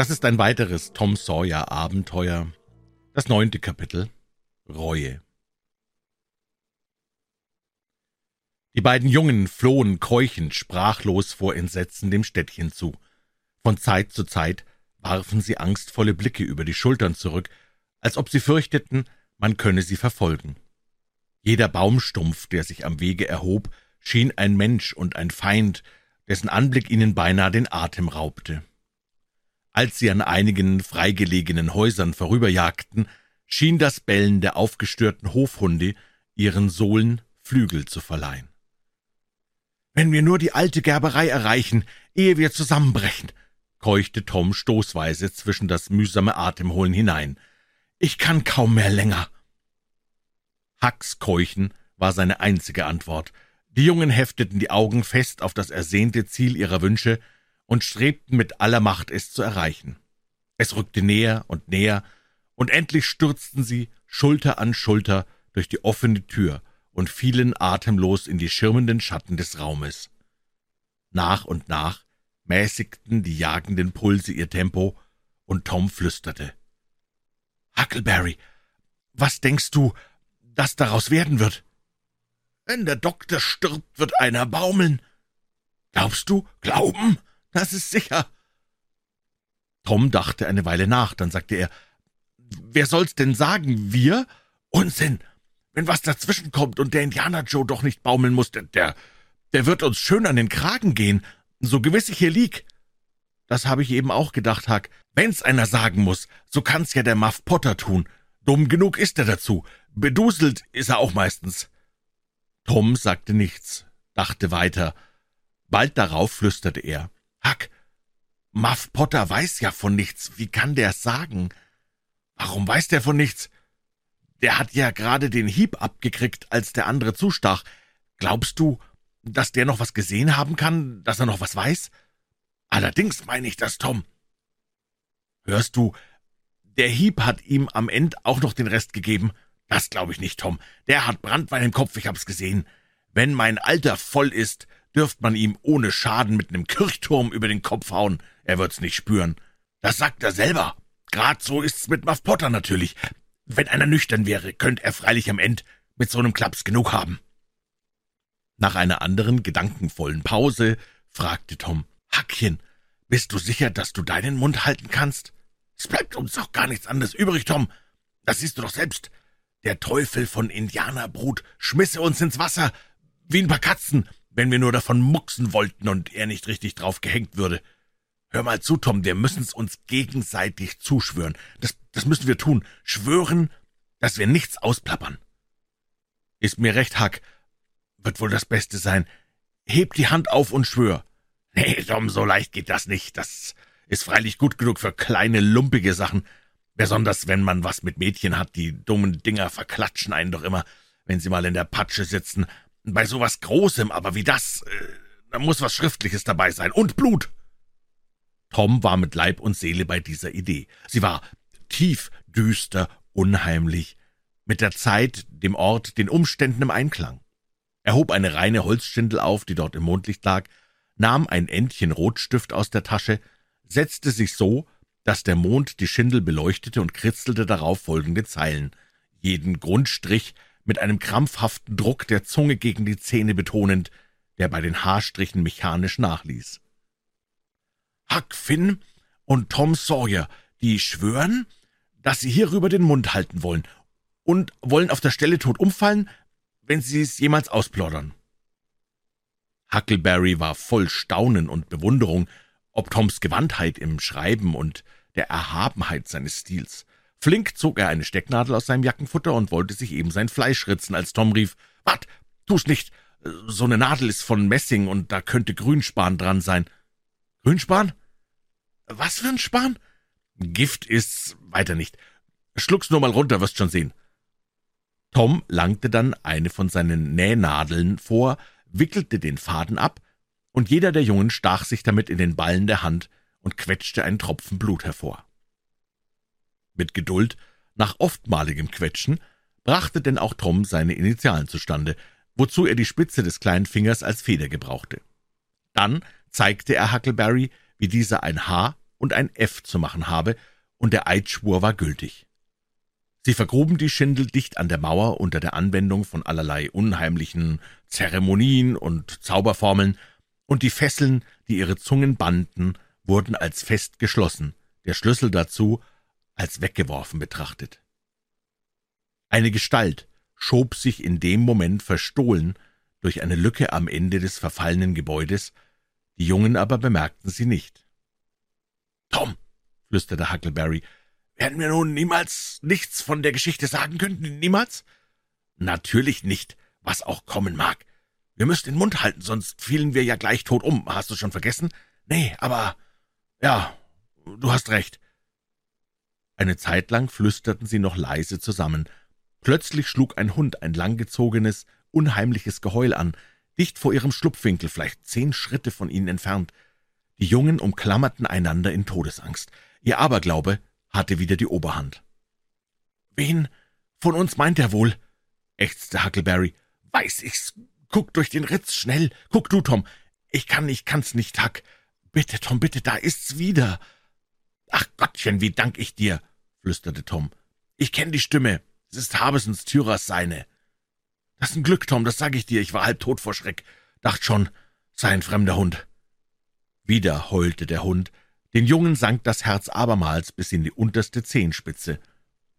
Das ist ein weiteres Tom Sawyer Abenteuer, das neunte Kapitel Reue. Die beiden Jungen flohen keuchend, sprachlos vor Entsetzen dem Städtchen zu. Von Zeit zu Zeit warfen sie angstvolle Blicke über die Schultern zurück, als ob sie fürchteten, man könne sie verfolgen. Jeder Baumstumpf, der sich am Wege erhob, schien ein Mensch und ein Feind, dessen Anblick ihnen beinahe den Atem raubte. Als sie an einigen freigelegenen Häusern vorüberjagten, schien das Bellen der aufgestörten Hofhunde ihren Sohlen Flügel zu verleihen. »Wenn wir nur die alte Gerberei erreichen, ehe wir zusammenbrechen«, keuchte Tom stoßweise zwischen das mühsame Atemholen hinein. »Ich kann kaum mehr länger.« Hacks Keuchen war seine einzige Antwort. Die Jungen hefteten die Augen fest auf das ersehnte Ziel ihrer Wünsche und strebten mit aller Macht, es zu erreichen. Es rückte näher und näher, und endlich stürzten sie Schulter an Schulter durch die offene Tür und fielen atemlos in die schirmenden Schatten des Raumes. Nach und nach mäßigten die jagenden Pulse ihr Tempo, und Tom flüsterte. »Huckleberry, was denkst du, dass daraus werden wird?« »Wenn der Doktor stirbt, wird einer baumeln.« »Glaubst du? Glauben? Das ist sicher.« Tom dachte eine Weile nach, dann sagte er, »Wer soll's denn sagen? Wir? Unsinn! Wenn was dazwischenkommt und der Indianer Joe doch nicht baumeln muss, der, der, der wird uns schön an den Kragen gehen, so gewiss ich hier lieg.« »Das habe ich eben auch gedacht, Huck. Wenn's einer sagen muss, so kann's ja der Muff Potter tun. Dumm genug ist er dazu. Beduselt ist er auch meistens.« Tom sagte nichts, dachte weiter. Bald darauf flüsterte er. Huck, Muff Potter weiß ja von nichts. Wie kann der's sagen? Warum weiß der von nichts? Der hat ja gerade den Hieb abgekriegt, als der andere zustach. Glaubst du, dass der noch was gesehen haben kann, dass er noch was weiß? Allerdings meine ich das, Tom. Hörst du, der Hieb hat ihm am Ende auch noch den Rest gegeben. Das glaube ich nicht, Tom. Der hat Brandwein im Kopf, ich hab's gesehen. Wenn mein Alter voll ist, dürft man ihm ohne Schaden mit nem Kirchturm über den Kopf hauen. Er wird's nicht spüren. Das sagt er selber. Grad so ist's mit Muff Potter natürlich. Wenn einer nüchtern wäre, könnte er freilich am End mit so einem Klaps genug haben. Nach einer anderen gedankenvollen Pause fragte Tom, Hackchen, bist du sicher, dass du deinen Mund halten kannst? Es bleibt uns doch gar nichts anderes übrig, Tom. Das siehst du doch selbst. Der Teufel von Indianerbrut schmisse uns ins Wasser, wie ein paar Katzen, wenn wir nur davon mucksen wollten und er nicht richtig drauf gehängt würde. Hör mal zu, Tom, wir müssen's uns gegenseitig zuschwören. Das, das müssen wir tun. Schwören, dass wir nichts ausplappern. Ist mir recht, Hack. Wird wohl das Beste sein. Heb die Hand auf und schwör. Nee, Tom, so leicht geht das nicht. Das ist freilich gut genug für kleine, lumpige Sachen. Besonders, wenn man was mit Mädchen hat. Die dummen Dinger verklatschen einen doch immer, wenn sie mal in der Patsche sitzen. Bei sowas Großem aber wie das, äh, da muss was Schriftliches dabei sein. Und Blut. Tom war mit Leib und Seele bei dieser Idee. Sie war tief, düster, unheimlich, mit der Zeit, dem Ort, den Umständen im Einklang. Er hob eine reine Holzschindel auf, die dort im Mondlicht lag, nahm ein Endchen Rotstift aus der Tasche, setzte sich so, dass der Mond die Schindel beleuchtete und kritzelte darauf folgende Zeilen, jeden Grundstrich mit einem krampfhaften Druck der Zunge gegen die Zähne betonend, der bei den Haarstrichen mechanisch nachließ. Huck Finn und Tom Sawyer, die schwören, dass sie hierüber den Mund halten wollen und wollen auf der Stelle tot umfallen, wenn sie es jemals ausplaudern. Huckleberry war voll Staunen und Bewunderung ob Toms Gewandtheit im Schreiben und der Erhabenheit seines Stils. Flink zog er eine Stecknadel aus seinem Jackenfutter und wollte sich eben sein Fleisch ritzen, als Tom rief, »Wat, tu's nicht! So eine Nadel ist von Messing und da könnte Grünspan dran sein.« »Grünspan? Was für ein Span?« »Gift ist's, weiter nicht. Schluck's nur mal runter, wirst schon sehen.« Tom langte dann eine von seinen Nähnadeln vor, wickelte den Faden ab, und jeder der Jungen stach sich damit in den Ballen der Hand und quetschte einen Tropfen Blut hervor. Mit Geduld, nach oftmaligem Quetschen, brachte denn auch Tom seine Initialen zustande, wozu er die Spitze des kleinen Fingers als Feder gebrauchte. Dann zeigte er Huckleberry, wie dieser ein Haar und ein F zu machen habe, und der Eidschwur war gültig. Sie vergruben die Schindel dicht an der Mauer unter der Anwendung von allerlei unheimlichen Zeremonien und Zauberformeln, und die Fesseln, die ihre Zungen banden, wurden als fest geschlossen, der Schlüssel dazu als weggeworfen betrachtet. Eine Gestalt schob sich in dem Moment verstohlen durch eine Lücke am Ende des verfallenen Gebäudes, die Jungen aber bemerkten sie nicht. »Tom«, flüsterte Huckleberry, »werden wir nun niemals nichts von der Geschichte sagen können? Niemals?« »Natürlich nicht, was auch kommen mag. Wir müssen den Mund halten, sonst fielen wir ja gleich tot um. Hast du schon vergessen? Nee, aber... Ja, du hast recht.« Eine Zeit lang flüsterten sie noch leise zusammen. Plötzlich schlug ein Hund ein langgezogenes, unheimliches Geheul an, dicht vor ihrem Schlupfwinkel, vielleicht zehn Schritte von ihnen entfernt. Die Jungen umklammerten einander in Todesangst. Ihr Aberglaube hatte wieder die Oberhand. »Wen von uns meint er wohl?« ächzte Huckleberry. »Weiß ich's. Guck durch den Ritz, schnell. Guck du, Tom. Ich kann, ich kann's nicht, Huck. Bitte, Tom, bitte, da ist's wieder.« »Ach Gottchen, wie dank ich dir«, flüsterte Tom. »Ich kenn die Stimme. Es ist Habesens Tyrers seine.« »Das ist ein Glück, Tom, das sag ich dir. Ich war halb tot vor Schreck. Dacht schon, sei ein fremder Hund.« Wieder heulte der Hund, den Jungen sank das Herz abermals bis in die unterste Zehenspitze.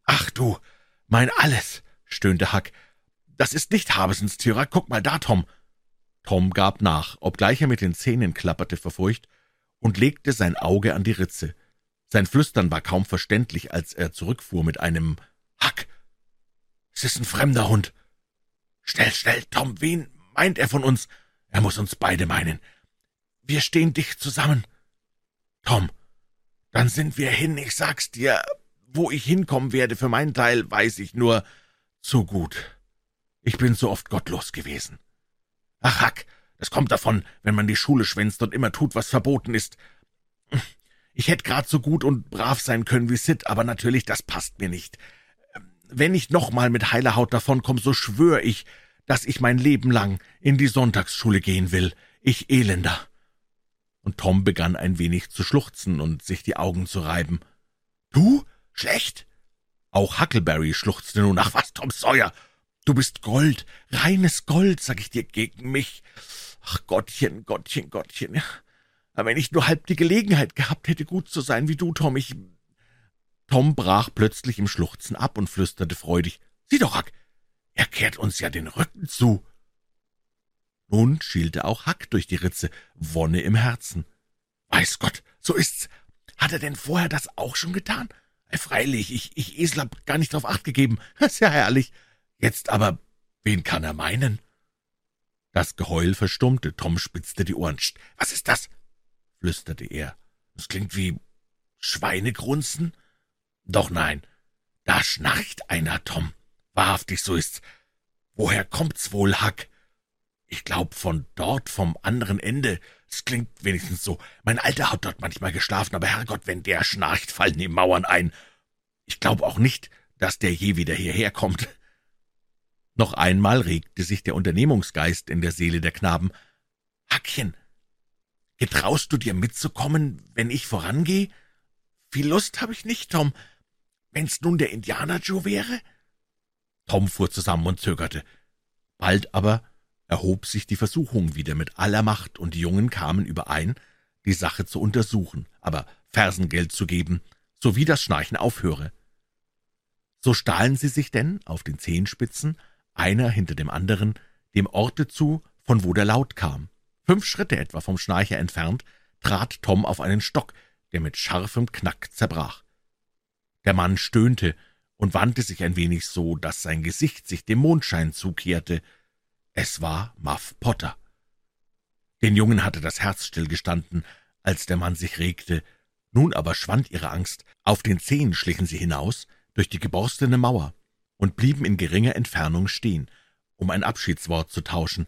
»Ach du, mein Alles«, stöhnte Huck, »das ist nicht Habesens Tyrer. Guck mal da, Tom.« Tom gab nach, obgleich er mit den Zähnen klapperte vor Furcht, und legte sein Auge an die Ritze. Sein Flüstern war kaum verständlich, als er zurückfuhr mit einem »Huck, es ist ein fremder Hund.« »Schnell, schnell, Tom, wen meint er von uns? Er muss uns beide meinen. Wir stehen dicht zusammen.« Tom, dann sind wir hin, ich sag's dir. Wo ich hinkommen werde, für meinen Teil, weiß ich nur zu gut. Ich bin so oft gottlos gewesen. Ach, Hack, das kommt davon, wenn man die Schule schwänzt und immer tut, was verboten ist. Ich hätte grad so gut und brav sein können wie Sid, aber natürlich, das passt mir nicht. Wenn ich noch mal mit heiler Haut davonkomme, so schwör ich, dass ich mein Leben lang in die Sonntagsschule gehen will. Ich Elender und Tom begann ein wenig zu schluchzen und sich die Augen zu reiben. »Du? Schlecht?« Auch Huckleberry schluchzte nun. »Ach was, Tom Sawyer, du bist Gold, reines Gold, sag ich dir, gegen mich. Ach Gottchen, Gottchen, Gottchen, wenn ich nur halb die Gelegenheit gehabt hätte, gut zu sein wie du, Tom, ich...« Tom brach plötzlich im Schluchzen ab und flüsterte freudig. »Sieh doch, Huck, er kehrt uns ja den Rücken zu.« nun schielte auch Hack durch die Ritze, Wonne im Herzen. »Weiß Gott, so ist's. Hat er denn vorher das auch schon getan? Freilich, ich, ich Esel hab gar nicht drauf acht gegeben. Das ist ja herrlich. Jetzt aber, wen kann er meinen?« Das Geheul verstummte, Tom spitzte die Ohren. »Was ist das?« Flüsterte er. »Es klingt wie Schweinegrunzen?« »Doch nein, da schnarcht einer, Tom. Wahrhaftig, so ist's. Woher kommt's wohl, Hack?« ich glaub, von dort, vom anderen Ende. Es klingt wenigstens so. Mein Alter hat dort manchmal geschlafen, aber Herrgott, wenn der schnarcht, fallen die Mauern ein. Ich glaub auch nicht, dass der je wieder hierher kommt. Noch einmal regte sich der Unternehmungsgeist in der Seele der Knaben. Hackchen, getraust du dir mitzukommen, wenn ich vorangehe? Viel Lust habe ich nicht, Tom. Wenn's nun der Indianer Joe wäre? Tom fuhr zusammen und zögerte. Bald aber erhob sich die Versuchung wieder mit aller Macht, und die Jungen kamen überein, die Sache zu untersuchen, aber Fersengeld zu geben, sowie das Schnarchen aufhöre. So stahlen sie sich denn auf den Zehenspitzen, einer hinter dem anderen, dem Orte zu, von wo der Laut kam. Fünf Schritte etwa vom Schnarcher entfernt trat Tom auf einen Stock, der mit scharfem Knack zerbrach. Der Mann stöhnte und wandte sich ein wenig so, dass sein Gesicht sich dem Mondschein zukehrte, es war Muff Potter. Den Jungen hatte das Herz stillgestanden, als der Mann sich regte. Nun aber schwand ihre Angst. Auf den Zehen schlichen sie hinaus, durch die geborstene Mauer, und blieben in geringer Entfernung stehen, um ein Abschiedswort zu tauschen.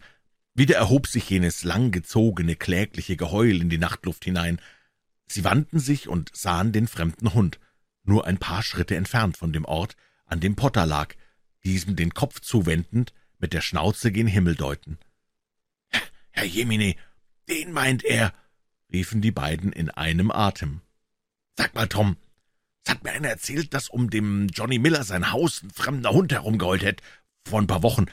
Wieder erhob sich jenes langgezogene, klägliche Geheul in die Nachtluft hinein. Sie wandten sich und sahen den fremden Hund, nur ein paar Schritte entfernt von dem Ort, an dem Potter lag, diesem den Kopf zuwendend, mit der Schnauze gen Himmel deuten. »Herr Jemine, den meint er«, riefen die beiden in einem Atem. Sag mal, Tom, es hat mir einer erzählt, dass um dem Johnny Miller sein Haus ein fremder Hund herumgeheult hat, vor ein paar Wochen,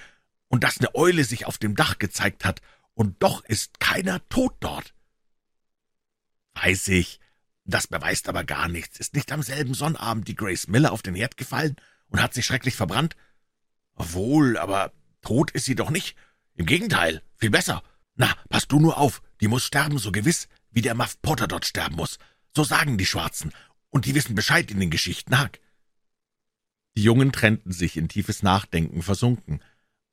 und dass eine Eule sich auf dem Dach gezeigt hat, und doch ist keiner tot dort. Weiß ich, das beweist aber gar nichts. Ist nicht am selben Sonnabend die Grace Miller auf den Herd gefallen und hat sich schrecklich verbrannt? Wohl, aber tot ist sie doch nicht. Im Gegenteil, viel besser. Na, pass du nur auf, die muss sterben, so gewiss, wie der Muff Potter dort sterben muss. So sagen die Schwarzen, und die wissen Bescheid in den Geschichten, Hack. Die Jungen trennten sich in tiefes Nachdenken versunken.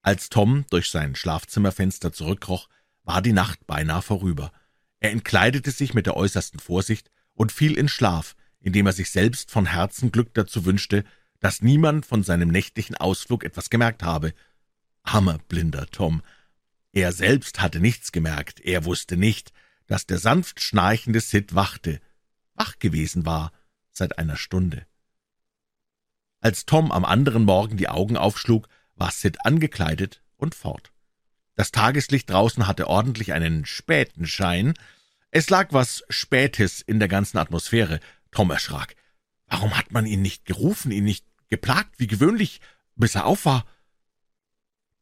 Als Tom durch sein Schlafzimmerfenster zurückkroch, war die Nacht beinahe vorüber. Er entkleidete sich mit der äußersten Vorsicht und fiel in Schlaf, indem er sich selbst von Herzen Glück dazu wünschte, dass niemand von seinem nächtlichen Ausflug etwas gemerkt habe. Armer blinder Tom. Er selbst hatte nichts gemerkt, er wusste nicht, dass der sanft schnarchende Sid wachte, wach gewesen war seit einer Stunde. Als Tom am anderen Morgen die Augen aufschlug, war Sid angekleidet und fort. Das Tageslicht draußen hatte ordentlich einen späten Schein. Es lag was Spätes in der ganzen Atmosphäre. Tom erschrak. Warum hat man ihn nicht gerufen, ihn nicht geplagt, wie gewöhnlich, bis er auf war?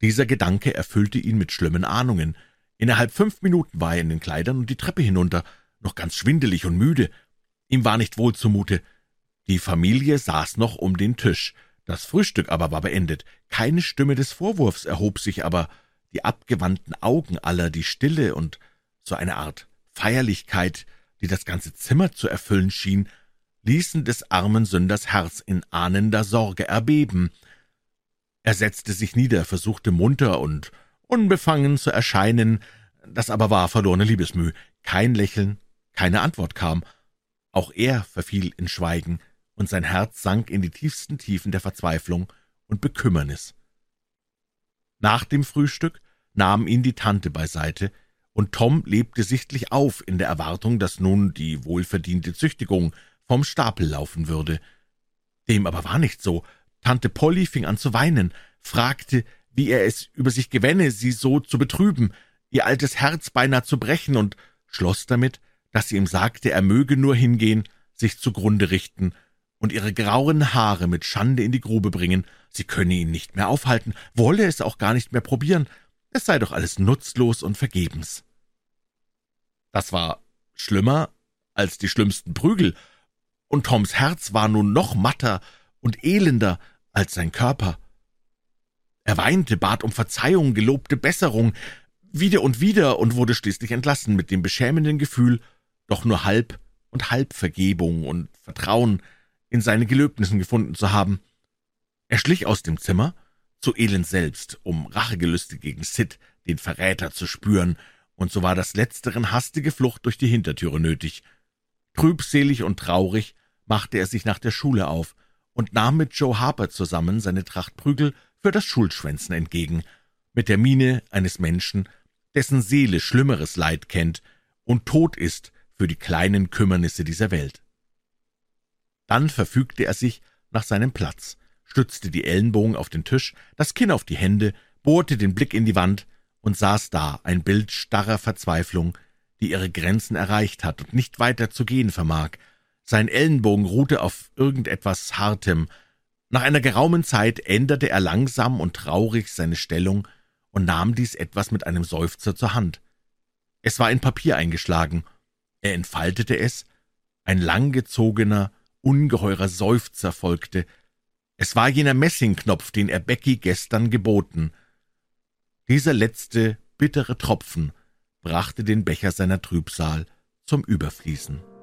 Dieser Gedanke erfüllte ihn mit schlimmen Ahnungen. Innerhalb fünf Minuten war er in den Kleidern und die Treppe hinunter, noch ganz schwindelig und müde. Ihm war nicht wohl zumute. Die Familie saß noch um den Tisch. Das Frühstück aber war beendet. Keine Stimme des Vorwurfs erhob sich, aber die abgewandten Augen aller, die Stille und so eine Art Feierlichkeit, die das ganze Zimmer zu erfüllen schien, ließen des armen Sünders Herz in ahnender Sorge erbeben. Er setzte sich nieder, versuchte munter und unbefangen zu erscheinen, das aber war verlorene Liebesmüh. Kein Lächeln, keine Antwort kam. Auch er verfiel in Schweigen, und sein Herz sank in die tiefsten Tiefen der Verzweiflung und Bekümmernis. Nach dem Frühstück nahm ihn die Tante beiseite, und Tom lebte sichtlich auf in der Erwartung, dass nun die wohlverdiente Züchtigung vom Stapel laufen würde. Dem aber war nicht so. Tante Polly fing an zu weinen, fragte, wie er es über sich gewänne, sie so zu betrüben, ihr altes Herz beinahe zu brechen, und schloss damit, dass sie ihm sagte, er möge nur hingehen, sich zugrunde richten und ihre grauen Haare mit Schande in die Grube bringen, sie könne ihn nicht mehr aufhalten, wolle es auch gar nicht mehr probieren, es sei doch alles nutzlos und vergebens. Das war schlimmer als die schlimmsten Prügel, und Toms Herz war nun noch matter und elender als sein Körper. Er weinte, bat um Verzeihung, gelobte Besserung, wieder und wieder und wurde schließlich entlassen mit dem beschämenden Gefühl, doch nur halb und halb Vergebung und Vertrauen in seine Gelöbnissen gefunden zu haben. Er schlich aus dem Zimmer, zu Elend selbst, um Rachegelüste gegen Sid, den Verräter, zu spüren, und so war das Letzteren hastige Flucht durch die Hintertüre nötig. Trübselig und traurig machte er sich nach der Schule auf und nahm mit Joe Harper zusammen seine Tracht Prügel für das Schulschwänzen entgegen, mit der Miene eines Menschen, dessen Seele schlimmeres Leid kennt und tot ist für die kleinen Kümmernisse dieser Welt. Dann verfügte er sich nach seinem Platz, stützte die Ellenbogen auf den Tisch, das Kinn auf die Hände, bohrte den Blick in die Wand und saß da, ein Bild starrer Verzweiflung, die ihre Grenzen erreicht hat und nicht weiter zu gehen vermag. Sein Ellenbogen ruhte auf irgendetwas Hartem. Nach einer geraumen Zeit änderte er langsam und traurig seine Stellung und nahm dies etwas mit einem Seufzer zur Hand. Es war in Papier eingeschlagen. Er entfaltete es, ein langgezogener, ungeheurer Seufzer folgte. Es war jener Messingknopf, den er Becky gestern geboten. Dieser letzte, bittere Tropfen brachte den Becher seiner Trübsal zum Überfließen.